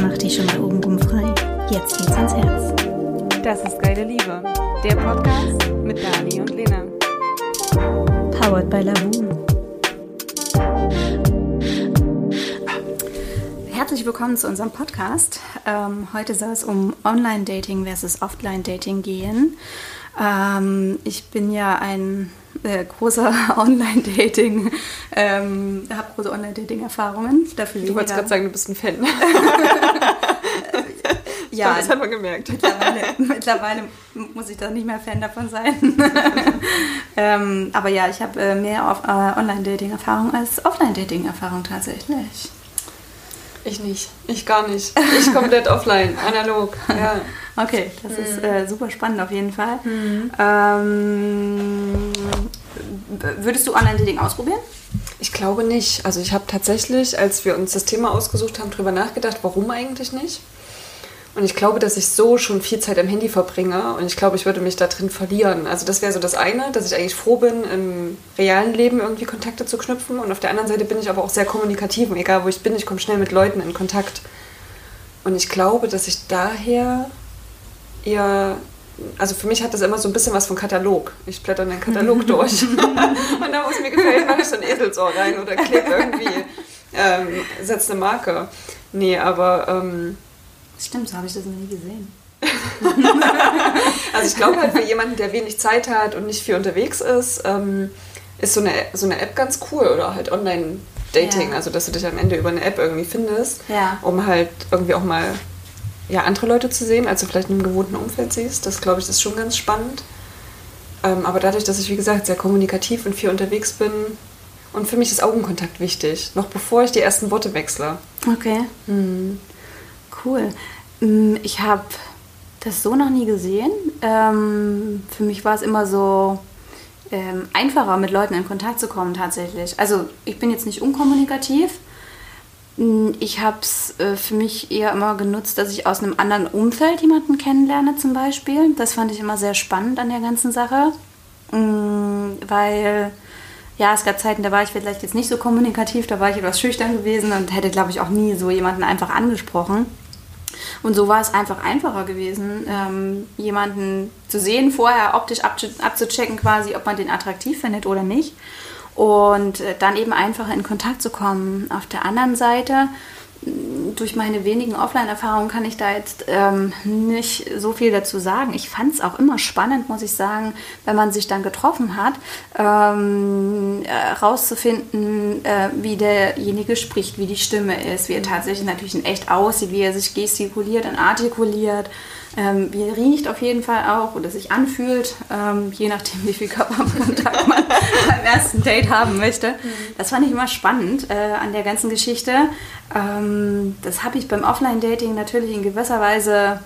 Mach dich schon mal obenrum frei. Jetzt geht's ans Herz. Das ist Geile Liebe, der Podcast mit Dani und Lena. Powered by Lavu. Herzlich willkommen zu unserem Podcast. Ähm, heute soll es um Online-Dating versus Offline-Dating gehen. Ähm, ich bin ja ein äh, großer Online-Dating, ähm, habe große Online-Dating-Erfahrungen. Du wolltest gerade sagen, du bist ein Fan. ja, das hat man gemerkt. mittlerweile, mittlerweile muss ich da nicht mehr Fan davon sein. ähm, aber ja, ich habe äh, mehr auf, äh, Online-Dating-Erfahrung als Offline-Dating-Erfahrung tatsächlich. Ich nicht. Ich gar nicht. Ich komplett offline, analog. Ja. Okay, das Mhm. ist äh, super spannend auf jeden Fall. Ähm, w- würdest du Online-Dating ausprobieren? Ich glaube nicht. Also ich habe tatsächlich, als wir uns das Thema ausgesucht haben, drüber nachgedacht, warum eigentlich nicht. Und ich glaube, dass ich so schon viel Zeit am Handy verbringe und ich glaube, ich würde mich da drin verlieren. Also das wäre so das eine, dass ich eigentlich froh bin, im realen Leben irgendwie Kontakte zu knüpfen. Und auf der anderen Seite bin ich aber auch sehr kommunikativ und egal wo ich bin, ich komme schnell mit Leuten in Kontakt. Und ich glaube, dass ich daher eher, also für mich hat das immer so ein bisschen was von Katalog. Ich blätter den Katalog durch und da, wo es mir gefällt, mache ich so ein Eselsohr rein oder klebe irgendwie, ähm, setze eine Marke. Nee, aber ähm, Stimmt, so habe ich das noch nie gesehen. also ich glaube halt für jemanden, der wenig Zeit hat und nicht viel unterwegs ist, ähm, ist so eine, so eine App ganz cool oder halt Online-Dating, Ja. also dass du dich am Ende über eine App irgendwie findest, Ja. um halt irgendwie auch mal ja, andere Leute zu sehen, als du vielleicht in einem gewohnten Umfeld siehst. Das glaube ich, ist schon ganz spannend. Ähm, aber dadurch, dass ich, wie gesagt, sehr kommunikativ und viel unterwegs bin, und für mich ist Augenkontakt wichtig, noch bevor ich die ersten Worte wechsle. Okay. Cool. Mm, Ich habe das so noch nie gesehen. Ähm, für mich war es immer so ähm, einfacher, mit Leuten in Kontakt zu kommen tatsächlich. Also ich bin jetzt nicht unkommunikativ. Mm, Ich habe es äh, für mich eher immer genutzt, dass ich aus einem anderen Umfeld jemanden kennenlerne zum Beispiel. Das fand ich immer sehr spannend an der ganzen Sache. Mm, Weil ja, es gab Zeiten, da war ich vielleicht jetzt nicht so kommunikativ, da war ich etwas schüchtern gewesen und hätte, glaube ich, auch nie so jemanden einfach angesprochen. Und so war es einfach einfacher gewesen, ähm, jemanden zu sehen, vorher optisch abzu- abzuchecken, quasi, ob man den attraktiv findet oder nicht. Und äh, dann eben einfacher in Kontakt zu kommen. Auf der anderen Seite, durch meine wenigen Offline-Erfahrungen kann ich da jetzt ähm, nicht so viel dazu sagen. Ich fand es auch immer spannend, muss ich sagen, wenn man sich dann getroffen hat, ähm, herauszufinden, äh, wie derjenige spricht, wie die Stimme ist, wie er tatsächlich natürlich in echt aussieht, wie er sich gestikuliert und artikuliert, ähm, wie riecht auf jeden Fall auch oder sich anfühlt, ähm, je nachdem, wie viel Körperkontakt man beim ersten Date haben möchte. Das fand ich immer spannend äh, an der ganzen Geschichte. Ähm, das habe ich beim Offline-Dating natürlich in gewisser Weise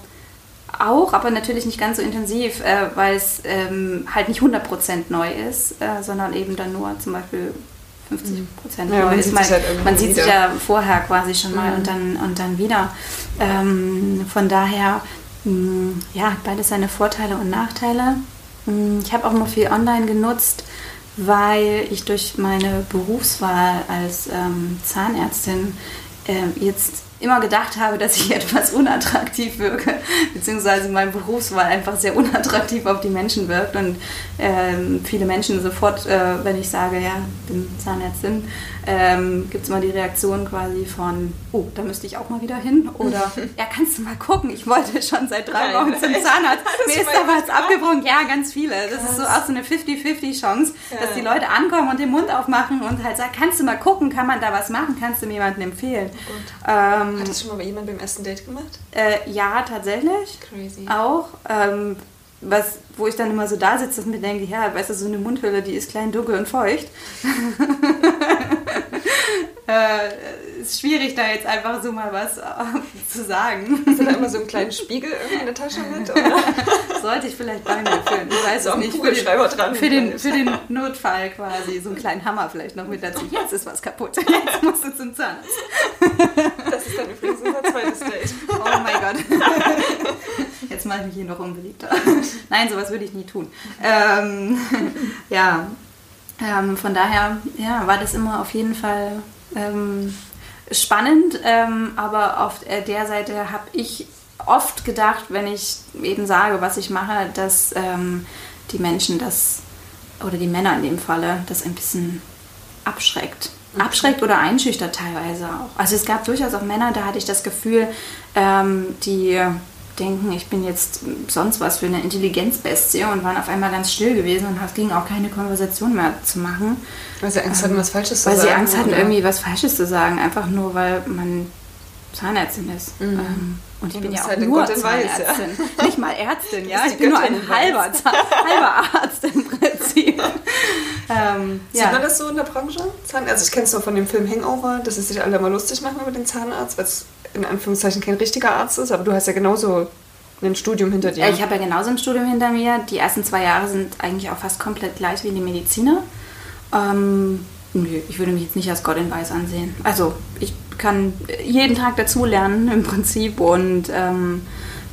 auch, aber natürlich nicht ganz so intensiv, äh, weil es ähm, halt nicht 100% neu ist, äh, sondern eben dann nur zum Beispiel 50% Ja, neu man ist. sieht Man, sich halt man sieht sich ja vorher quasi schon mal Mhm. und, dann, und dann wieder. Ähm, von daher, ja, hat beides seine Vorteile und Nachteile. Mh, Ich habe auch immer viel online genutzt, weil ich durch meine Berufswahl als ähm, Zahnärztin ähm, jetzt immer gedacht habe, dass ich etwas unattraktiv wirke, beziehungsweise meine Berufswahl einfach sehr unattraktiv auf die Menschen wirkt und ähm, viele Menschen sofort, äh, wenn ich sage, ja, bin Zahnärztin, ähm, gibt es immer die Reaktion quasi von, oh, da müsste ich auch mal wieder hin oder, ja, kannst du mal gucken, ich wollte schon seit drei Nein, Wochen zum? Zahnarzt, mir ist da was abgebrochen, ja, ganz viele, das ist so Krass. auch so eine 50-50 Chance, dass Ja. die Leute ankommen und den Mund aufmachen und halt sagen, kannst du mal gucken, kann man da was machen, kannst du mir jemanden empfehlen. ähm, Hat das schon mal bei jemandem beim ersten Date gemacht? äh, ja, tatsächlich. Crazy. Auch. Ähm, was, wo ich dann immer so da sitze und mir denke, ja, weißt du, so eine Mundhülle, die ist klein, dunkel und feucht. äh, ist schwierig, da jetzt einfach so mal was äh, zu sagen. Hast du da immer so einen kleinen Spiegel irgendwie in der Tasche mit? Oder? Sollte ich vielleicht bei mir führen. Ich weiß So es am nicht. Für den, Kugelschreiber dran. für, den, für den Notfall quasi. So einen kleinen Hammer vielleicht noch mit dazu. Jetzt ist was kaputt. Jetzt musst du zum Zahnarzt. Das ist dann übrigens unser zweites Date. Oh mein Gott. Jetzt mache ich mich hier noch unbeliebter. Nein, sowas würde ich nie tun. Ähm, ja. Ähm, von daher ja, war das immer auf jeden Fall ähm, spannend, ähm, aber auf der Seite habe ich oft gedacht, wenn ich eben sage, was ich mache, dass ähm, die Menschen das, oder die Männer in dem Falle, das ein bisschen abschreckt. Abschreckt oder einschüchtert teilweise auch. Also es gab durchaus auch Männer, da hatte ich das Gefühl, ähm, die denken, ich bin jetzt sonst was für eine Intelligenzbestie und waren auf einmal ganz still gewesen und es ging auch keine Konversation mehr zu machen. Weil sie Angst hatten, was Falsches zu sagen. Weil sie Angst hatten, oder? irgendwie was Falsches zu sagen, einfach nur weil man Zahnärztin ist. Mhm. Ähm, und ich Und bin ja auch halt nur Gott in Weiß, ja. Zahnärztin. Nicht mal Ärztin, ja. Ich bin nur ein in halber, Zahn, halber Arzt im Prinzip. ähm, Sieht ja. man das so in der Branche? Zahn also ich kenne es nur von dem Film Hangover, dass es sich alle immer lustig machen über den Zahnarzt, weil es in Anführungszeichen kein richtiger Arzt ist, aber du hast ja genauso ein Studium hinter dir. Ja, Ich habe ja genauso ein Studium hinter mir. Die ersten zwei Jahre sind eigentlich auch fast komplett gleich wie die Mediziner. Ähm, nö, ich würde mich jetzt nicht als Gott in Weiß ansehen. Also ich kann jeden Tag dazulernen im Prinzip und ähm,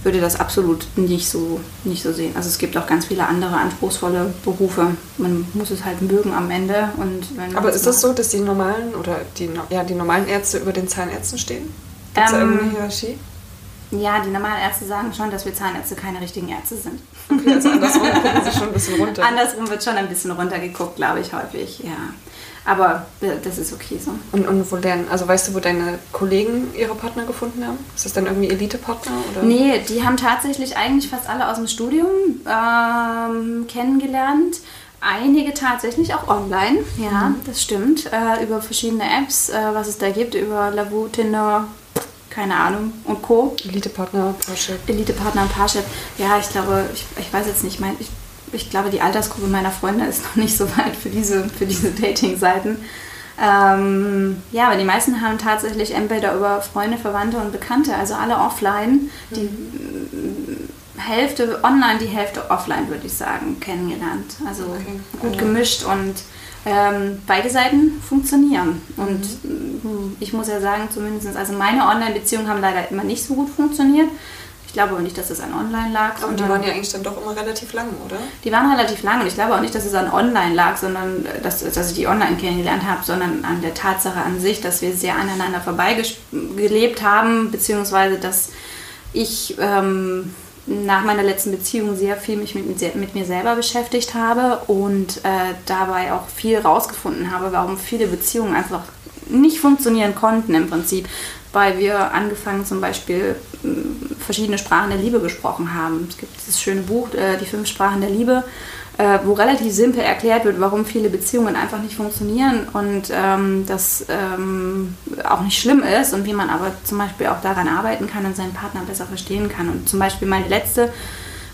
würde das absolut nicht so, nicht so sehen. Also es gibt auch ganz viele andere anspruchsvolle Berufe. Man muss es halt mögen am Ende. Und aber ist das so, dass die normalen oder die, ja, die normalen Ärzte über den Zahnärzten stehen? Gibt es da Ähm, irgendeine Hierarchie? Ja, die normalen Ärzte sagen schon, dass wir Zahnärzte keine richtigen Ärzte sind. Okay, also andersrum gucken sie schon ein bisschen runter. Andersrum wird schon ein bisschen runtergeguckt, glaube ich, häufig, ja. Aber äh, das ist okay so. Und, und wo lernen, also weißt du, wo deine Kollegen ihre Partner gefunden haben? Ist das dann irgendwie Elite-Partner? Oder? Nee, die haben tatsächlich eigentlich fast alle aus dem Studium ähm, kennengelernt. Einige tatsächlich auch online, ja, das stimmt. Äh, über verschiedene Apps, äh, was es da gibt, über Lavu, Tinder, keine Ahnung und Co. Elite-Partner, Parship. Elite-Partner und Parship. Ja, ich glaube, ich, ich weiß jetzt nicht, mein, ich, ich glaube, die Altersgruppe meiner Freunde ist noch nicht so weit für diese, für diese Dating-Seiten. Ähm, ja, aber die meisten haben tatsächlich entweder über Freunde, Verwandte und Bekannte, also alle offline, die mm, Hälfte online, die Hälfte offline, würde ich sagen, kennengelernt. Also Okay. gut gemischt und ähm, beide Seiten funktionieren. Und mm, ich muss ja sagen, zumindest, also meine Online-Beziehungen haben leider immer nicht so gut funktioniert. Ich glaube aber nicht, dass es an Online lag. Aber die waren ja eigentlich dann doch immer relativ lang, oder? die waren relativ lang und ich glaube auch nicht, dass es an online lag, sondern dass, dass ich die online kennengelernt habe, sondern an der Tatsache an sich, dass wir sehr aneinander vorbeigelebt haben, beziehungsweise dass ich ähm, nach meiner letzten Beziehung sehr viel mich mit, mit mir selber beschäftigt habe und äh, dabei auch viel rausgefunden habe, warum viele Beziehungen einfach nicht funktionieren konnten im Prinzip, weil wir angefangen zum Beispiel mh, verschiedene Sprachen der Liebe gesprochen haben. Es gibt dieses schöne Buch, äh, Die fünf Sprachen der Liebe, äh, wo relativ simpel erklärt wird, warum viele Beziehungen einfach nicht funktionieren und ähm, das ähm, auch nicht schlimm ist und wie man aber zum Beispiel auch daran arbeiten kann und seinen Partner besser verstehen kann. Und zum Beispiel meine letzte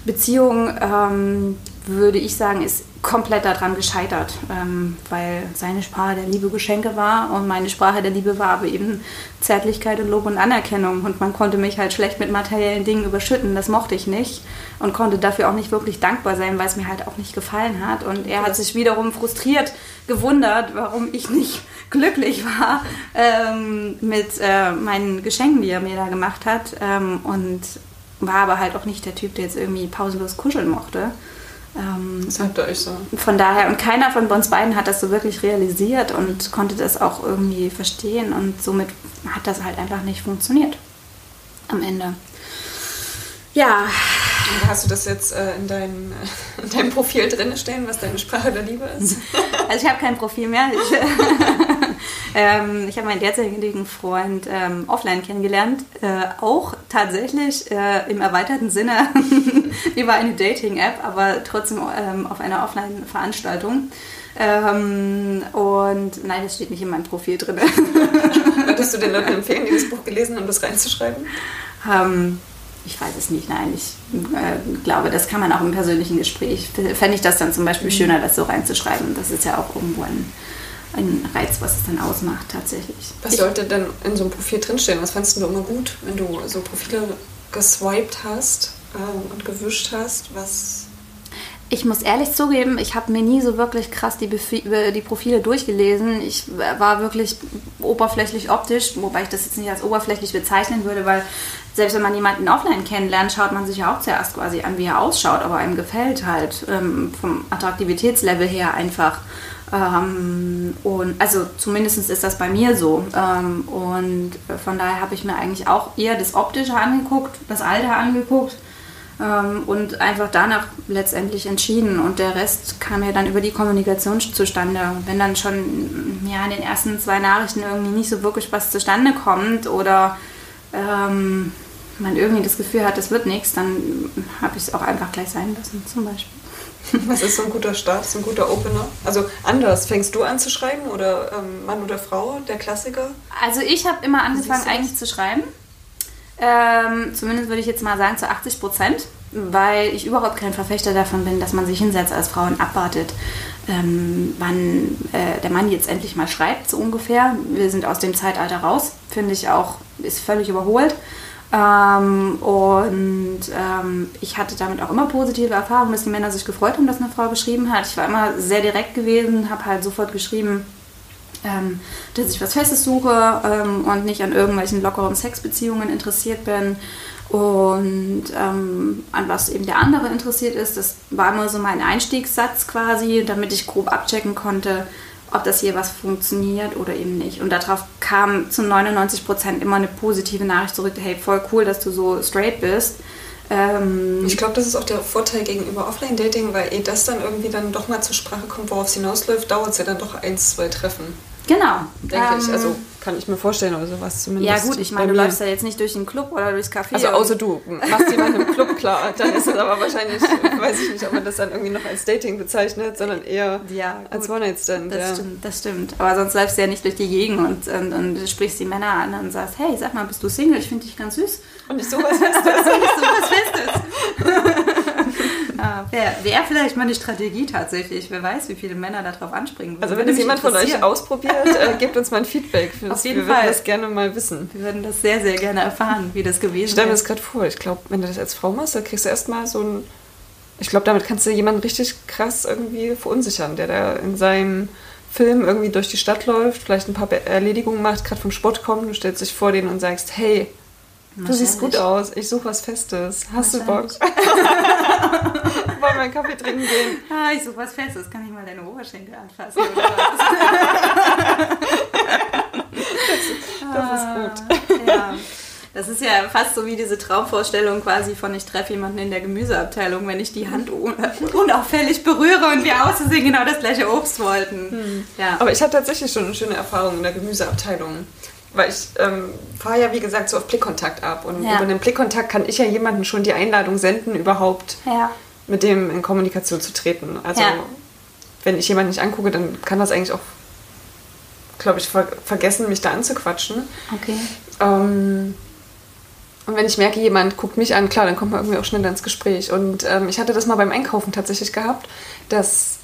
Beziehung, ähm, würde ich sagen, ist komplett daran gescheitert, ähm, weil seine Sprache der Liebe Geschenke war und meine Sprache der Liebe war aber eben Zärtlichkeit und Lob und Anerkennung. Und man konnte mich halt schlecht mit materiellen Dingen überschütten, das mochte ich nicht und konnte dafür auch nicht wirklich dankbar sein, weil es mir halt auch nicht gefallen hat. Und er hat sich wiederum frustriert gewundert, warum ich nicht glücklich war ähm, mit äh, meinen Geschenken, die er mir da gemacht hat. Ähm, und war aber halt auch nicht der Typ, der jetzt irgendwie pausenlos kuscheln mochte. Ähm, ihr euch so. von daher, und keiner von uns beiden hat das so wirklich realisiert und konnte das auch irgendwie verstehen und somit hat das halt einfach nicht funktioniert am Ende. Ja, Und hast du das jetzt äh, in, dein, äh, in deinem Profil drin stehen, was deine Sprache der Liebe ist? also ich habe kein Profil mehr. Ich, ähm, ich habe meinen derzeitigen Freund ähm, offline kennengelernt, äh, auch tatsächlich äh, im erweiterten Sinne über eine Dating-App, aber trotzdem ähm, auf einer Offline-Veranstaltung. Ähm, und nein, das steht nicht in meinem Profil drin. Würdest du den Leuten empfehlen, die das Buch gelesen haben, das reinzuschreiben? Ähm, ich weiß es nicht, nein. Ich äh, glaube, das kann man auch im persönlichen Gespräch. Fände ich das dann zum Beispiel schöner, das so reinzuschreiben. Das ist ja auch irgendwo ein, ein Reiz, was es dann ausmacht, tatsächlich. Was Ich- sollte denn in so einem Profil drinstehen? Was fandest du immer gut, wenn du so Profile geswiped hast ähm, und gewischt hast? Was Ich muss ehrlich zugeben, ich habe mir nie so wirklich krass die, Befi- äh, die Profile durchgelesen. Ich war wirklich oberflächlich optisch, wobei ich das jetzt nicht als oberflächlich bezeichnen würde, weil selbst wenn man jemanden offline kennenlernt, schaut man sich ja auch zuerst quasi an, wie er ausschaut, aber einem gefällt halt ähm, vom Attraktivitätslevel her einfach. Ähm, und also zumindest ist das bei mir so. Ähm, und von daher habe ich mir eigentlich auch eher das Optische angeguckt, das Alter angeguckt ähm, und einfach danach letztendlich entschieden. Und der Rest kam ja dann über die Kommunikation zustande. Wenn dann schon ja, in den ersten zwei Nachrichten irgendwie nicht so wirklich was zustande kommt oder ähm, man irgendwie das Gefühl hat, es wird nichts, dann habe ich es auch einfach gleich sein lassen, zum Beispiel. Was ist so ein guter Start, so ein guter Opener? Also anders, fängst du an zu schreiben oder ähm, Mann oder Frau, der Klassiker? Also ich habe immer angefangen eigentlich zu schreiben. Ähm, zumindest würde ich jetzt mal sagen zu 80 Prozent, weil ich überhaupt kein Verfechter davon bin, dass man sich hinsetzt als Frau und abwartet, ähm, wann äh, der Mann jetzt endlich mal schreibt, so ungefähr. Wir sind aus dem Zeitalter raus, finde ich auch, ist völlig überholt. Ähm, und ähm, ich hatte damit auch immer positive Erfahrungen, dass die Männer sich gefreut haben, dass eine Frau geschrieben hat. Ich war immer sehr direkt gewesen, habe halt sofort geschrieben, ähm, dass ich was Festes suche ähm, und nicht an irgendwelchen lockeren Sexbeziehungen interessiert bin. Und ähm, an was eben der andere interessiert ist, das war immer so mein Einstiegssatz quasi, damit ich grob abchecken konnte, ob das hier was funktioniert oder eben nicht. Und darauf kam zu 99 Prozent immer eine positive Nachricht zurück, hey, voll cool, dass du so straight bist. Ähm ich glaube, das ist auch der Vorteil gegenüber Offline-Dating, weil eh das dann irgendwie dann doch mal zur Sprache kommt, worauf es hinausläuft, dauert es ja dann doch ein, zwei Treffen. Genau. Denke ähm, ich. Also kann ich mir vorstellen, oder sowas zumindest. Ja gut, ich meine, du läufst ja jetzt nicht durch den Club oder durchs Café. Also außer du machst jemanden im Club klar, dann ist es aber wahrscheinlich, weiß ich nicht, ob man das dann irgendwie noch als Dating bezeichnet, sondern eher ja, als One-Night-Stand. Das ja. stimmt, das stimmt. Aber sonst läufst du ja nicht durch die Gegend und, und, und sprichst die Männer an und sagst, hey, sag mal, bist du Single? Ich finde dich ganz süß. Und nicht sowas Festes. und nicht sowas Festes. Ah, Wäre wär vielleicht mal eine Strategie tatsächlich. Wer weiß, wie viele Männer darauf anspringen. Also wenn es jemand von euch ausprobiert, äh, gebt uns mal ein Feedback. Auf jeden wir Fall. Würden das gerne mal wissen. Wir würden das sehr, sehr gerne erfahren, wie das gewesen ist. Ich stelle mir das gerade vor. Ich glaube, wenn du das als Frau machst, dann kriegst du erstmal so ein... Ich glaube, damit kannst du jemanden richtig krass irgendwie verunsichern, der da in seinem Film irgendwie durch die Stadt läuft, vielleicht ein paar Erledigungen macht, gerade vom Sport kommt, du stellst dich vor denen und sagst, hey, Du siehst gut aus. Ich suche was Festes. Hast du Bock? Wollen wir einen Kaffee trinken gehen? Ah, ich suche was Festes. Kann ich mal deine Oberschenkel anfassen oder was? das, das ist gut. Ah, ja. Das ist ja fast so wie diese Traumvorstellung quasi von ich treffe jemanden in der Gemüseabteilung, wenn ich die Hand unauffällig berühre und wir auszusehen genau das gleiche Obst wollten. Hm. Ja. Aber ich habe tatsächlich schon eine schöne Erfahrung in der Gemüseabteilung. Weil ich ähm, fahre ja, wie gesagt, so auf Blickkontakt ab. Und ja. über den Blickkontakt kann ich ja jemandem schon die Einladung senden, überhaupt ja. Mit dem in Kommunikation zu treten. Also, ja. wenn ich jemanden nicht angucke, dann kann das eigentlich auch, glaube ich, ver vergessen, mich da anzuquatschen. Okay. Ähm, und wenn ich merke, jemand guckt mich an, klar, dann kommt man irgendwie auch schneller ins Gespräch. Und ähm, ich hatte das mal beim Einkaufen tatsächlich gehabt, dass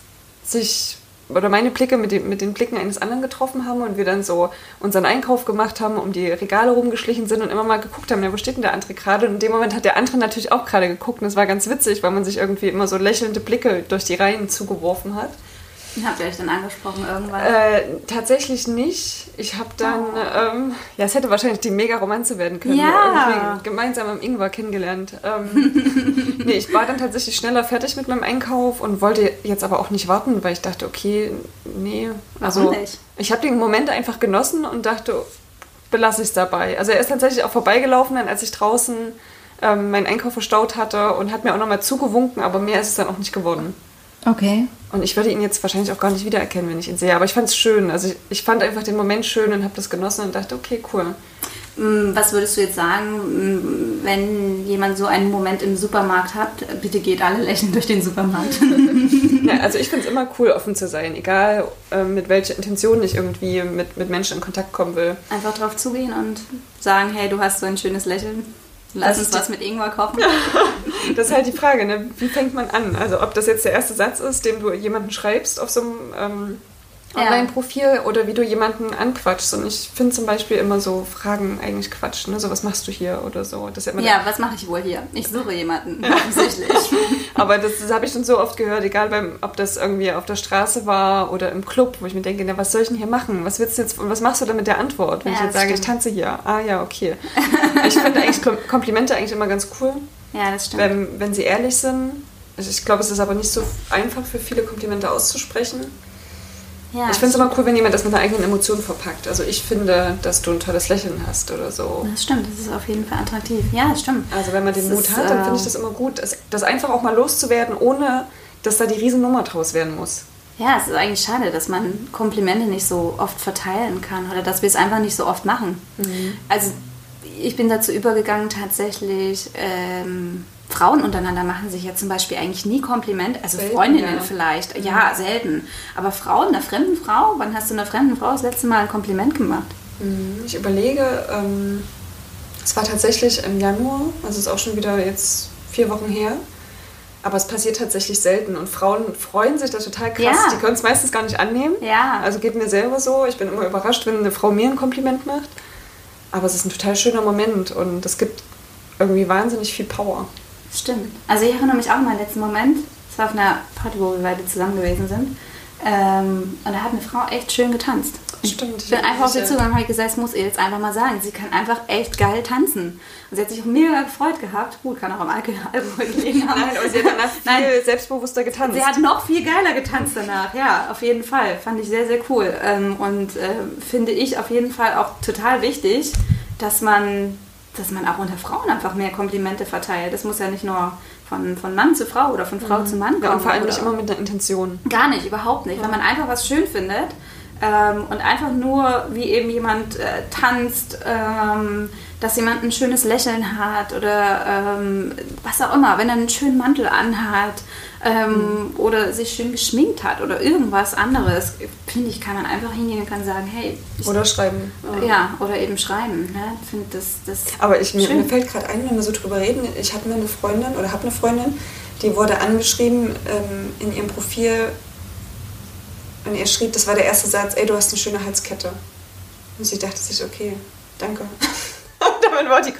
sich oder meine Blicke mit, den, mit den Blicken eines anderen getroffen haben und wir dann so unseren Einkauf gemacht haben, um die Regale rumgeschlichen sind und immer mal geguckt haben, ja, wo steht denn der andere gerade? Und in dem Moment hat der andere natürlich auch gerade geguckt und es war ganz witzig, weil man sich irgendwie immer so lächelnde Blicke durch die Reihen zugeworfen hat. Habt ihr euch dann angesprochen irgendwann? Äh, tatsächlich nicht. Ich habe dann, oh. ähm, ja, es hätte wahrscheinlich die Mega-Romanze werden können. Ja. gemeinsam am Ingwer kennengelernt. Ähm, nee, ich war dann tatsächlich schneller fertig mit meinem Einkauf und wollte jetzt aber auch nicht warten, weil ich dachte, okay, nee. Also, Warum nicht? Ich habe den Moment einfach genossen und dachte, belasse ich es dabei. Also er ist tatsächlich auch vorbeigelaufen, als ich draußen ähm, meinen Einkauf verstaut hatte und hat mir auch nochmal zugewunken, aber mehr ist es dann auch nicht geworden. Okay. Und ich würde ihn jetzt wahrscheinlich auch gar nicht wiedererkennen, wenn ich ihn sehe. Aber ich fand es schön. Also ich, ich, fand einfach den Moment schön und habe das genossen und dachte, okay, cool. Mm, was würdest du jetzt sagen, mm, wenn jemand so einen Moment im Supermarkt hat? Bitte geht alle lächeln durch den Supermarkt. ja, also ich finde es immer cool, offen zu sein, egal äh, mit welcher Intention ich irgendwie mit, mit Menschen in Kontakt kommen will. Einfach drauf zugehen und sagen, hey, du hast so ein schönes Lächeln. Lass uns was mit Ingwer kochen. das ist halt die Frage, ne? wie fängt man an? Also ob das jetzt der erste Satz ist, den du jemanden schreibst auf so einem ähm, Online-Profil oder wie du jemanden anquatschst. Und ich finde zum Beispiel immer so Fragen eigentlich Quatsch. Ne? So, was machst du hier oder so. Das ja, ja was mache ich wohl hier? Ich suche jemanden, ja. Aber das, das habe ich schon so oft gehört, egal beim, ob das irgendwie auf der Straße war oder im Club, wo ich mir denke, na, was soll ich denn hier machen? Was willst du jetzt, was machst du denn mit der Antwort? Wenn ja, ich jetzt sage, stimmt. ich tanze hier. Ah ja, okay. ich finde eigentlich Komplimente eigentlich immer ganz cool. Ja, das stimmt. Wenn, wenn sie ehrlich sind. Ich glaube, es ist aber nicht so einfach für viele Komplimente auszusprechen. Ja, ich finde es immer cool, wenn jemand das mit einer eigenen Emotion verpackt. Also ich finde, dass du ein tolles Lächeln hast oder so. Das stimmt, das ist auf jeden Fall attraktiv. Ja, das stimmt. Also wenn man den das Mut ist, hat, dann finde ich ähm, das immer gut, das, das einfach auch mal loszuwerden, ohne dass da die Riesennummer draus werden muss. Ja, es ist eigentlich schade, dass man Komplimente nicht so oft verteilen kann oder dass wir es einfach nicht so oft machen. Mhm. Also ich bin dazu übergegangen, tatsächlich ähm, Frauen untereinander machen sich ja zum Beispiel eigentlich nie Kompliment, also selten, Freundinnen ja. vielleicht, mhm. ja, selten. Aber Frauen, einer fremden Frau, wann hast du einer fremden Frau das letzte Mal ein Kompliment gemacht? Mhm. Ich überlege, ähm, es war tatsächlich im Januar, also ist auch schon wieder jetzt vier Wochen her. Aber es passiert tatsächlich selten und Frauen freuen sich da total krass. Ja. Die können es meistens gar nicht annehmen. Ja. Also geht mir selber so. Ich bin immer überrascht, wenn eine Frau mir ein Kompliment macht. Aber es ist ein total schöner Moment und es gibt irgendwie wahnsinnig viel Power. Stimmt. Also ich erinnere mich auch an meinen letzten Moment. Es war auf einer Party, wo wir beide zusammen gewesen sind. Ähm, und da hat eine Frau echt schön getanzt. Stimmt. Ich bin einfach auf sie zugegangen und habe gesagt, das muss ihr jetzt einfach mal sagen. Sie kann einfach echt geil tanzen. Und sie hat sich auch mega gefreut gehabt. Gut, kann auch am Alkohol gelegen haben. Nein, aber sie hat danach viel Nein, selbstbewusster getanzt. Sie hat noch viel geiler getanzt danach. Ja, auf jeden Fall. Fand ich sehr, sehr cool. Ähm, und äh, finde ich auf jeden Fall auch total wichtig, dass man dass man auch unter Frauen einfach mehr Komplimente verteilt. Das muss ja nicht nur von, von Mann zu Frau oder von Frau mhm. zu Mann kommen. Ja, und vor allem nicht immer mit einer Intention. Gar nicht, überhaupt nicht. Ja. Wenn man einfach was schön findet ähm, und einfach nur, wie eben jemand äh, tanzt, ähm, dass jemand ein schönes Lächeln hat oder ähm, was auch immer, wenn er einen schönen Mantel anhat ähm, mhm. oder sich schön geschminkt hat oder irgendwas anderes, finde ich, kann man einfach hingehen und kann sagen, hey. oder schreiben. Ja, oder eben schreiben. Ne? Find das, das Aber ich, mir, mir, fällt gerade ein, wenn wir so drüber reden, ich hatte eine Freundin oder habe eine Freundin, die wurde angeschrieben ähm, in ihrem Profil und er schrieb, das war der erste Satz, ey, du hast eine schöne Halskette. Und sie dachte sich, okay, danke. damit war die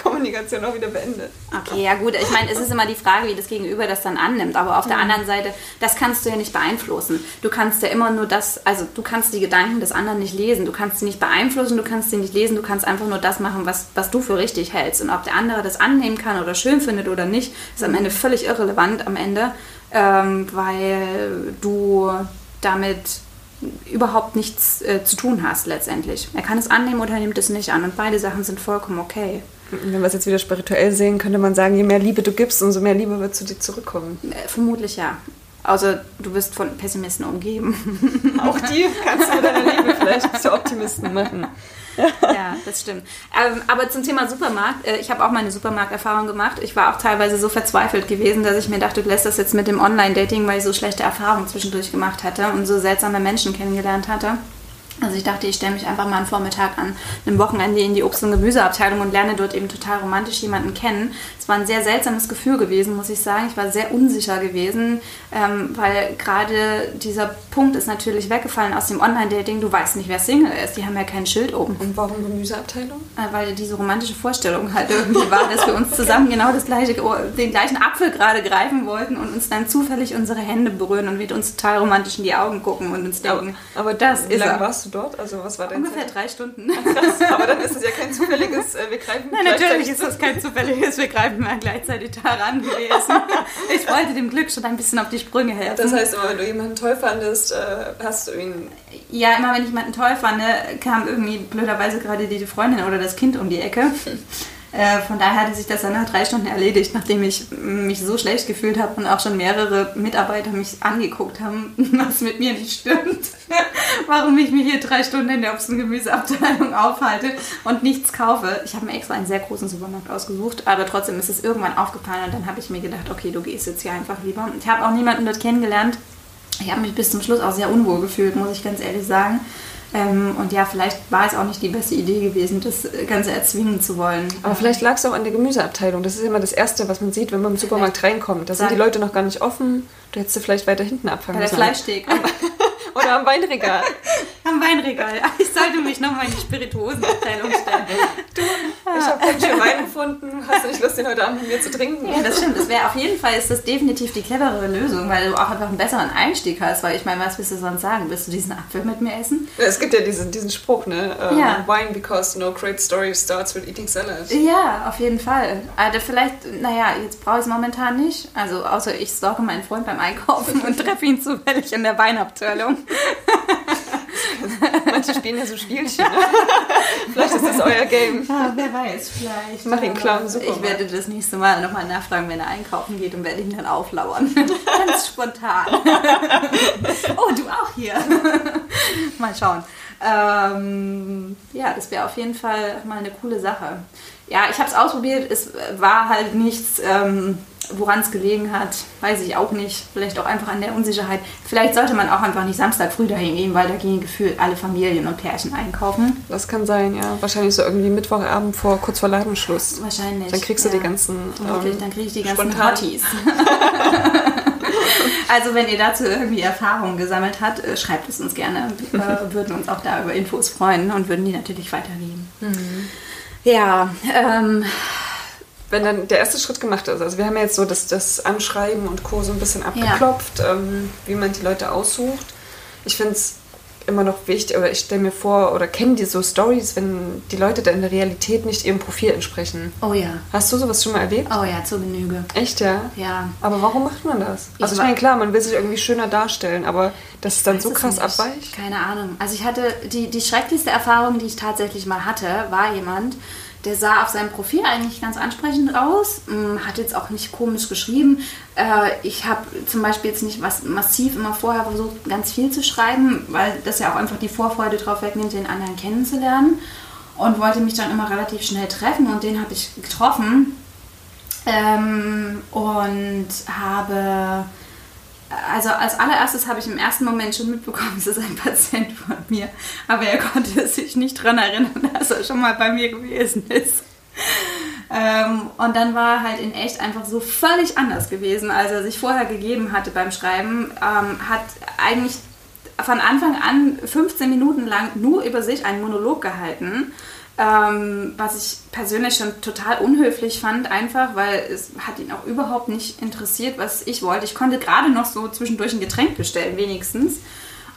Kommunikation auch wieder beendet. Okay, ja gut. Ich meine, es ist immer die Frage, wie das Gegenüber das dann annimmt. Aber auf der mhm. anderen Seite, das kannst du ja nicht beeinflussen. Du kannst ja immer nur das, also du kannst die Gedanken des anderen nicht lesen. Du kannst sie nicht beeinflussen, du kannst sie nicht lesen. Du kannst einfach nur das machen, was, was du für richtig hältst. Und ob der andere das annehmen kann oder schön findet oder nicht, ist am Ende völlig irrelevant am Ende, ähm, weil du damit überhaupt nichts äh, zu tun hast letztendlich. Er kann es annehmen oder er nimmt es nicht an und beide Sachen sind vollkommen okay. Wenn wir es jetzt wieder spirituell sehen, könnte man sagen, je mehr Liebe du gibst, umso mehr Liebe wird zu dir zurückkommen. Äh, vermutlich ja. Außer du wirst von Pessimisten umgeben. Auch die kannst du mit deiner Liebe vielleicht zu Optimisten machen. Ja, das stimmt. Ähm, aber zum Thema Supermarkt, äh, ich habe auch meine Supermarkterfahrung gemacht. Ich war auch teilweise so verzweifelt gewesen, dass ich mir dachte, du lässt das jetzt mit dem Online-Dating, weil ich so schlechte Erfahrungen zwischendurch gemacht hatte und so seltsame Menschen kennengelernt hatte. Also ich dachte, ich stelle mich einfach mal einen Vormittag an einem Wochenende in die Obst- und Gemüseabteilung und lerne dort eben total romantisch jemanden kennen. Es war ein sehr seltsames Gefühl gewesen, muss ich sagen. Ich war sehr unsicher gewesen, ähm, weil gerade dieser Punkt ist natürlich weggefallen aus dem Online-Dating. Du weißt nicht, wer Single ist. Die haben ja kein Schild oben. Und warum Gemüseabteilung? Äh, weil diese romantische Vorstellung halt irgendwie war, dass wir uns zusammen genau das gleiche, den gleichen Apfel gerade greifen wollten und uns dann zufällig unsere Hände berühren und wir uns total romantisch in die Augen gucken und uns denken, aber, das ist er. warst du dort? Also was war dein Ungefähr Zeit? drei Stunden. Ach, aber dann ist es ja kein zufälliges, äh, wir greifen Nein, natürlich ist das kein zufälliges, wir greifen mal gleichzeitig daran gewesen. Ich wollte dem Glück schon ein bisschen auf die Sprünge helfen. Das heißt, immer wenn du jemanden toll fandest, äh, hast du ihn... Ja, immer wenn ich jemanden toll fand, kam irgendwie blöderweise gerade die Freundin oder das Kind um die Ecke. Äh, von daher hatte sich das dann nach drei Stunden erledigt, nachdem ich mich so schlecht gefühlt habe und auch schon mehrere Mitarbeiter mich angeguckt haben, was mit mir nicht stimmt. Warum ich mich hier drei Stunden in der Obst- und Gemüseabteilung aufhalte und nichts kaufe. Ich habe mir extra einen sehr großen Supermarkt ausgesucht, aber trotzdem ist es irgendwann aufgefallen und dann habe ich mir gedacht, okay, du gehst jetzt hier einfach lieber. Ich habe auch niemanden dort kennengelernt. Ich habe mich bis zum Schluss auch sehr unwohl gefühlt, muss ich ganz ehrlich sagen. Ähm, und ja, vielleicht war es auch nicht die beste Idee gewesen, das Ganze erzwingen zu wollen. Aber vielleicht lag es auch an der Gemüseabteilung. Das ist immer das Erste, was man sieht, wenn man im Supermarkt vielleicht reinkommt. Da sind die Leute noch gar nicht offen. Du hättest sie vielleicht weiter hinten abfangen Bei der Fleischtheke. Oder am Weinregal. am Weinregal. Ich sollte mich nochmal in die Spirituosenabteilung stellen. Du, ich habe ganz schön Wein gefunden. Hast du nicht Lust, den heute Abend mit mir zu trinken? Ja, das stimmt. Das wäre auf jeden Fall ist das definitiv die cleverere Lösung, weil du auch einfach einen besseren Einstieg hast. Weil ich meine, was willst du sonst sagen? Willst du diesen Apfel mit mir essen? Es gibt ja diesen, diesen Spruch, ne? Um, Ja. Wine because no great story starts with eating salad. Ja, auf jeden Fall. Also vielleicht, naja, jetzt brauche ich es momentan nicht. Also außer ich stalke meinen Freund beim Einkaufen und treffe ihn zufällig in der Weinabteilung. Manche spielen ja so Spielchen. Ne? Vielleicht ist das euer Game. Ja, wer weiß, vielleicht. Mach ihn Aber Supermarkt. Ich werde das nächste Mal nochmal nachfragen, wenn er einkaufen geht und werde ihn dann auflauern. Ganz spontan. oh, du auch hier. mal schauen. Ähm, ja, das wäre auf jeden Fall mal eine coole Sache. Ja, ich habe es ausprobiert. Es war halt nichts, ähm, woran es gelegen hat. Weiß ich auch nicht. Vielleicht auch einfach an der Unsicherheit. Vielleicht sollte man auch einfach nicht Samstag früh dahin gehen, weil da gehen gefühlt alle Familien und Pärchen einkaufen. Das kann sein, ja. Wahrscheinlich so irgendwie Mittwochabend vor, kurz vor Ladenschluss. Wahrscheinlich. Dann kriegst du ja. die ganzen. Ähm, dann kriege ich die ganzen spontan- Hotties. also wenn ihr dazu irgendwie Erfahrungen gesammelt habt, äh, schreibt es uns gerne. Wir würden uns auch da über Infos freuen und würden die natürlich weitergeben. Mhm. Ja, ähm, Wenn dann der erste Schritt gemacht ist, also wir haben ja jetzt so das, das Anschreiben und Co. so ein bisschen abgeklopft, ähm, wie man die Leute aussucht. Ich finde es immer noch wichtig, oder ich stelle mir vor, oder kenne die so Stories, wenn die Leute dann in der Realität nicht ihrem Profil entsprechen. oh ja, Hast du sowas schon mal erlebt? oh ja, zur Genüge. Echt, ja? Ja. Aber warum macht man das? Ich Also ich meine, klar, man will sich irgendwie schöner darstellen, aber dass es dann so krass abweicht? Keine Ahnung. Also ich hatte die, die schrecklichste Erfahrung, die ich tatsächlich mal hatte, war jemand, der sah auf seinem Profil eigentlich ganz ansprechend aus, mh, hat jetzt auch nicht komisch geschrieben. Äh, ich habe zum Beispiel jetzt nicht massiv immer vorher versucht, ganz viel zu schreiben, weil das ja auch einfach die Vorfreude drauf wegnimmt, den anderen kennenzulernen. Und wollte mich dann immer relativ schnell treffen und den habe ich getroffen. Ähm, und habe also als allererstes habe ich im ersten Moment schon mitbekommen, es ist ein Patient von mir, aber er konnte sich nicht daran erinnern, dass er schon mal bei mir gewesen ist. Ähm, und dann war er halt in echt einfach so völlig anders gewesen, als er sich vorher gegeben hatte beim Schreiben. Ähm, hat eigentlich von Anfang an 15 Minuten lang nur über sich einen Monolog gehalten. Ähm, was ich persönlich schon total unhöflich fand, einfach, weil es hat ihn auch überhaupt nicht interessiert, was ich wollte. Ich konnte gerade noch so zwischendurch ein Getränk bestellen, wenigstens.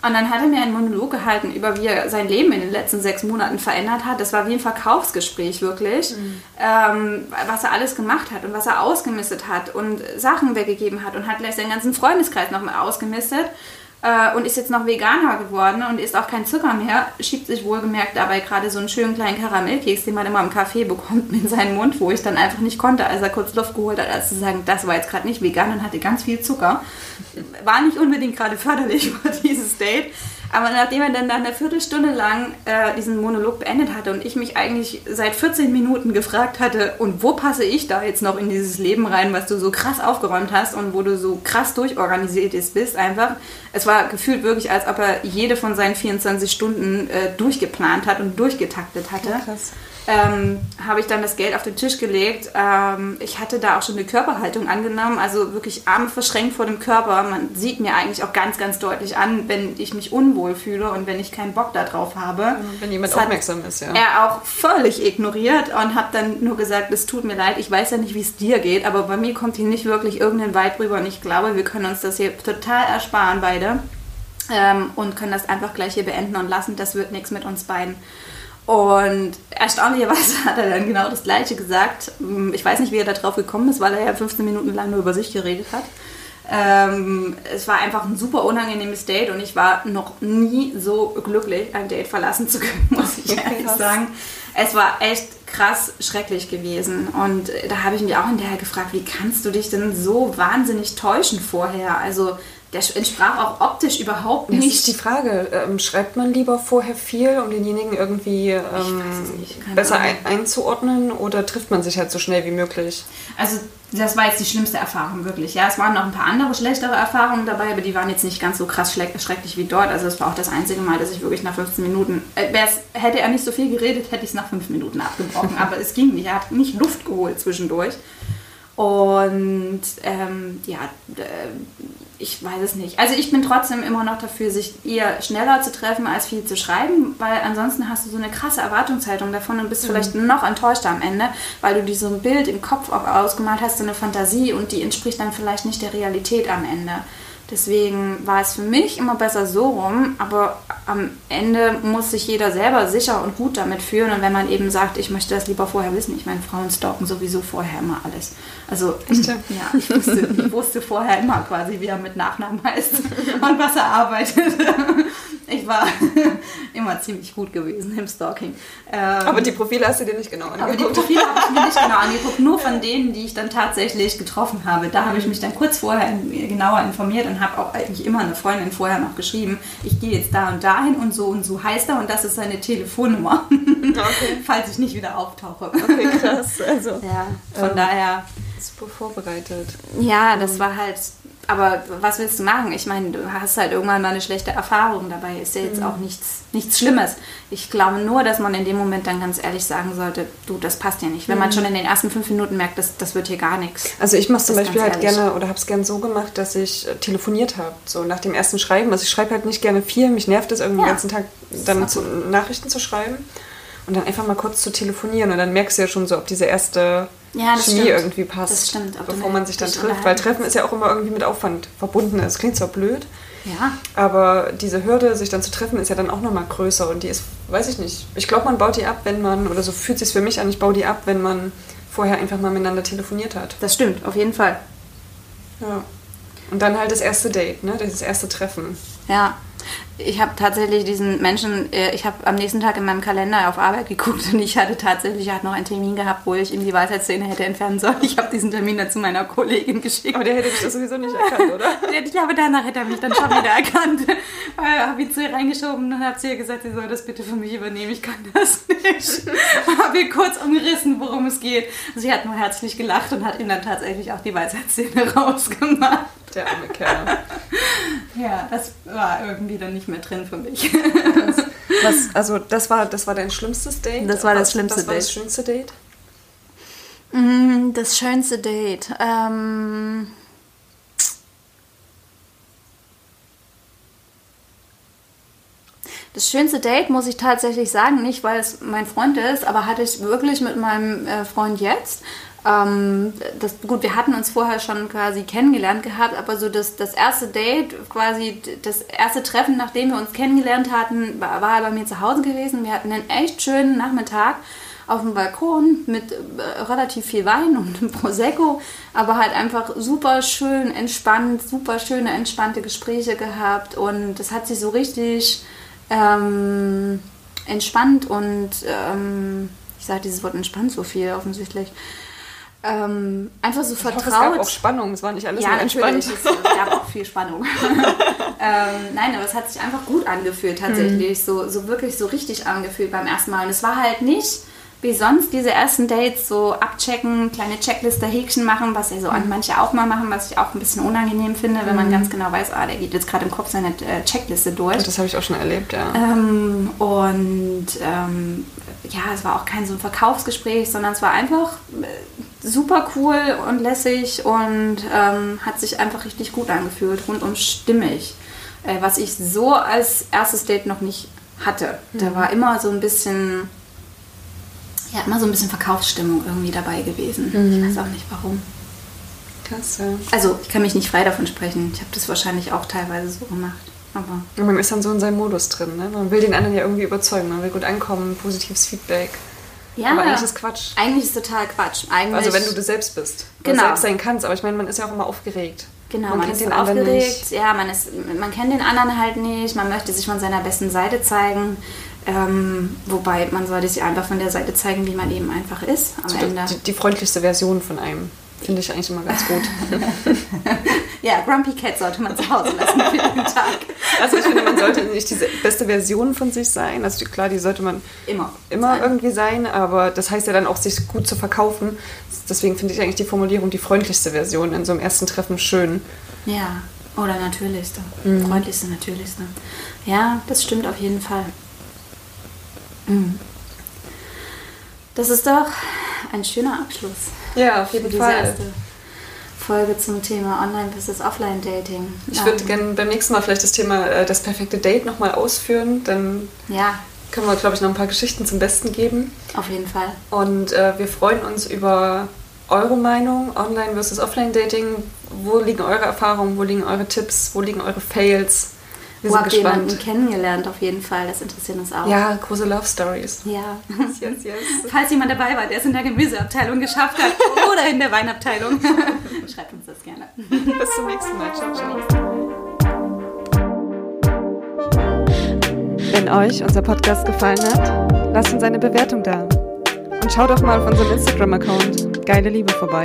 Und dann hat er mir einen Monolog gehalten über, wie er sein Leben in den letzten sechs Monaten verändert hat. Das war wie ein Verkaufsgespräch, wirklich. Ähm, was er alles gemacht hat und was er ausgemistet hat und Sachen weggegeben hat und hat gleich seinen ganzen Freundeskreis nochmal ausgemistet äh, und ist jetzt noch Veganer geworden und isst auch kein Zucker mehr, schiebt sich wohlgemerkt dabei gerade so einen schönen kleinen Karamellkeks, den man immer im Café bekommt, in seinen Mund, wo ich dann einfach nicht konnte, als er kurz Luft geholt hat, als zu sagen, das war jetzt gerade nicht vegan und hatte ganz viel Zucker. War nicht unbedingt gerade förderlich für dieses Date. Aber nachdem er dann, eine Viertelstunde lang äh, diesen Monolog beendet hatte und ich mich eigentlich seit 14 Minuten gefragt hatte, und wo passe ich da jetzt noch in dieses Leben rein, was du so krass aufgeräumt hast und wo du so krass durchorganisiert bist, einfach. Es war gefühlt wirklich, als ob er jede von seinen 24 Stunden äh, durchgeplant hat und durchgetaktet hatte. Krass. Ähm, habe ich dann das Geld auf den Tisch gelegt. Ähm, ich hatte da auch schon eine Körperhaltung angenommen, also wirklich Arme verschränkt vor dem Körper. Man sieht mir eigentlich auch ganz, ganz deutlich an, wenn ich mich unwohl fühle und wenn ich keinen Bock darauf habe. Wenn jemand Das aufmerksam ist, ja. Er auch völlig ignoriert und habe dann nur gesagt, es tut mir leid, ich weiß ja nicht, wie es dir geht, aber bei mir kommt hier nicht wirklich irgendein Weit rüber und ich glaube, wir können uns das hier total ersparen beide ähm, und können das einfach gleich hier beenden und lassen. Das wird nichts mit uns beiden. Und erstaunlicherweise hat er dann genau das Gleiche gesagt. Ich weiß nicht, wie er da drauf gekommen ist, weil er ja 15 Minuten lang nur über sich geredet hat. Ähm, es war einfach ein super unangenehmes Date und ich war noch nie so glücklich, ein Date verlassen zu können, muss ich ehrlich Krass. sagen. Es war echt krass schrecklich gewesen. Und da habe ich mich auch hinterher gefragt, wie kannst du dich denn so wahnsinnig täuschen vorher? Also der entsprach auch optisch überhaupt Das nicht. ist die Frage. Ähm, schreibt man lieber vorher viel, um denjenigen irgendwie ähm, nicht, besser ein einzuordnen oder trifft man sich halt so schnell wie möglich? Also das war jetzt die schlimmste Erfahrung, wirklich. Ja, es waren noch ein paar andere schlechtere Erfahrungen dabei, aber die waren jetzt nicht ganz so krass schrecklich wie dort. Also es war auch das einzige Mal, dass ich wirklich nach 15 Minuten, äh, hätte er nicht so viel geredet, hätte ich es nach 5 Minuten abgebrochen. aber es ging nicht, er hat nicht Luft geholt zwischendurch. Und ähm, ja, äh, ich weiß es nicht. Also ich bin trotzdem immer noch dafür, sich eher schneller zu treffen, als viel zu schreiben, weil ansonsten hast du so eine krasse Erwartungshaltung davon und bist mhm. vielleicht noch enttäuschter am Ende, weil du dir so ein Bild im Kopf auch ausgemalt hast, so eine Fantasie und die entspricht dann vielleicht nicht der Realität am Ende. Deswegen war es für mich immer besser so rum, aber am Ende muss sich jeder selber sicher und gut damit fühlen. Und wenn man eben sagt, ich möchte das lieber vorher wissen, ich meine, Frauen stalken sowieso vorher immer alles. Also, ja, ich wusste, ich wusste vorher immer quasi, wie er mit Nachnamen heißt und was er arbeitet. Ich war immer ziemlich gut gewesen im Stalking. Ähm, aber die Profile hast du dir nicht genau angeguckt. Aber die Profile habe ich mir nicht genau angeguckt, nur von denen, die ich dann tatsächlich getroffen habe. Da habe ich mich dann kurz vorher genauer informiert und habe auch eigentlich immer eine Freundin vorher noch geschrieben, ich gehe jetzt da und dahin und so und so heißt er und das ist seine Telefonnummer, okay. falls ich nicht wieder auftauche. Okay, krass. Also, ja, von ähm, daher. Super vorbereitet. Ja, das war halt aber was willst du machen? Ich meine, du hast halt irgendwann mal eine schlechte Erfahrung dabei. Ist ja jetzt mhm. auch nichts, nichts Schlimmes. Ich glaube nur, dass man in dem Moment dann ganz ehrlich sagen sollte, du, das passt ja nicht. Wenn mhm. man schon in den ersten fünf Minuten merkt, das, das wird hier gar nichts. Also ich mache zum Beispiel halt ehrlich. gerne oder habe es gerne so gemacht, dass ich äh, telefoniert habe. So nach dem ersten Schreiben. Also ich schreibe halt nicht gerne viel. Mich nervt es irgendwie ja. den ganzen Tag dann zu, Nachrichten zu schreiben. Und dann einfach mal kurz zu telefonieren. Und dann merkst du ja schon so, ob diese erste ja, Chemie stimmt. irgendwie passt, das stimmt, bevor man sich dann trifft. Weil Treffen ist ja auch immer irgendwie mit Aufwand verbunden. Es klingt zwar blöd, ja. aber diese Hürde, sich dann zu treffen, ist ja dann auch nochmal größer. Und die ist, weiß ich nicht, ich glaube, man baut die ab, wenn man, oder so fühlt es sich für mich an, ich baue die ab, wenn man vorher einfach mal miteinander telefoniert hat. Das stimmt, auf jeden Fall. Ja. Und dann halt das erste Date, ne? das erste Treffen. Ja, ich habe tatsächlich diesen Menschen, äh, ich habe am nächsten Tag in meinem Kalender auf Arbeit geguckt und ich hatte tatsächlich hat noch einen Termin gehabt, wo ich ihm die Weisheitszähne hätte entfernen sollen. Ich habe diesen Termin dann zu meiner Kollegin geschickt. Aber der hätte dich das sowieso nicht erkannt, oder? ich glaube, danach hätte er mich dann schon wieder erkannt. Ich äh, habe ihn zu ihr reingeschoben und habe zu ihr gesagt, sie soll das bitte für mich übernehmen, ich kann das nicht. habe ihr kurz umgerissen, worum es geht. Sie hat nur herzlich gelacht und hat ihm dann tatsächlich auch die Weisheitszähne rausgemacht. Der arme Kerl. Ja, das war irgendwie dann nicht mehr drin für mich. Was, also das war, das war dein schlimmstes Date? Das war das schlimmste Date. Was war das schönste Date? Mm, das schönste Date. Ähm das schönste Date muss ich tatsächlich sagen, nicht weil es mein Freund ist, aber hatte ich wirklich mit meinem äh, Freund jetzt. Ähm, das, gut, wir hatten uns vorher schon quasi kennengelernt gehabt, aber so das, das erste Date, quasi das erste Treffen, nachdem wir uns kennengelernt hatten, war, war bei mir zu Hause gewesen. Wir hatten einen echt schönen Nachmittag auf dem Balkon mit äh, relativ viel Wein und einem Prosecco, aber halt einfach super schön entspannt, super schöne entspannte Gespräche gehabt und das hat sich so richtig ähm, entspannt und ähm, ich sage dieses Wort entspannt so viel offensichtlich ähm, einfach so vertraut. Hoffe, es gab auch Spannung, es war nicht alles ja, nur entspannt. Es, es gab auch viel Spannung. ähm, nein, aber es hat sich einfach gut angefühlt tatsächlich, mhm. so, so wirklich so richtig angefühlt beim ersten Mal. Und es war halt nicht wie sonst diese ersten Dates so abchecken, kleine Checkliste, Häkchen machen, was ja so mhm. manche auch mal machen, was ich auch ein bisschen unangenehm finde, wenn man mhm. ganz genau weiß, ah, der geht jetzt gerade im Kopf seine äh, Checkliste durch. Das habe ich auch schon erlebt, ja. Ähm, und ähm, ja, es war auch kein so ein Verkaufsgespräch, sondern es war einfach äh, super cool und lässig und ähm, hat sich einfach richtig gut angefühlt, rundum stimmig. Äh, was ich so als erstes Date noch nicht hatte. Mhm. Da war immer so ein bisschen, ja, immer so ein bisschen Verkaufsstimmung irgendwie dabei gewesen. Mhm. Ich weiß auch nicht warum. Krass, ja. Also, ich kann mich nicht frei davon sprechen. Ich habe das wahrscheinlich auch teilweise so gemacht. Aber man ist dann so in seinem Modus drin. Ne? Man will den anderen ja irgendwie überzeugen. Man will gut ankommen, positives Feedback. Ja, aber eigentlich ist Quatsch. Eigentlich ist total Quatsch. Eigentlich, also wenn du das selbst bist. Genau. selbst sein kannst. Aber ich meine, man ist ja auch immer aufgeregt. Genau, man, man ist den aufgeregt. Ja, man, ist, man kennt den anderen halt nicht. Man möchte sich von seiner besten Seite zeigen. Ähm, wobei man sollte sich einfach von der Seite zeigen, wie man eben einfach ist am so Ende. Die, die freundlichste Version von einem. Finde ich eigentlich immer ganz gut. ja, Grumpy Cat sollte man zu Hause lassen für den Tag. Also ich finde, man sollte nicht die beste Version von sich sein. Also klar, die sollte man immer, immer sein. irgendwie sein, aber das heißt ja dann auch, sich gut zu verkaufen. Deswegen finde ich eigentlich die Formulierung die freundlichste Version in so einem ersten Treffen schön. Ja, oder natürlichste. Mhm. Freundlichste, natürlichste. Ja, das stimmt auf jeden Fall. Mhm. Das ist doch ein schöner Abschluss. Ja, auf jeden Fall. Erste Folge zum Thema Online versus Offline Dating. Ich würde ähm, gerne beim nächsten Mal vielleicht das Thema äh, das perfekte Date nochmal ausführen. Dann ja. können wir, glaube ich, noch ein paar Geschichten zum Besten geben. Auf jeden Fall. Und äh, wir freuen uns über eure Meinung, Online versus Offline Dating. Wo liegen eure Erfahrungen, wo liegen eure Tipps, wo liegen eure Fails? Wir Wo habt ihr jemanden kennengelernt auf jeden Fall? Das interessiert uns auch. Ja, große Love Stories. Ja. Yes, yes. Falls jemand dabei war, der es in der Gemüseabteilung geschafft hat oder in der Weinabteilung, schreibt uns das gerne. Bis zum nächsten Mal. Ciao, ciao. Wenn euch unser Podcast gefallen hat, lasst uns eine Bewertung da. Und schaut doch mal auf unserem Instagram-Account Geile Liebe vorbei.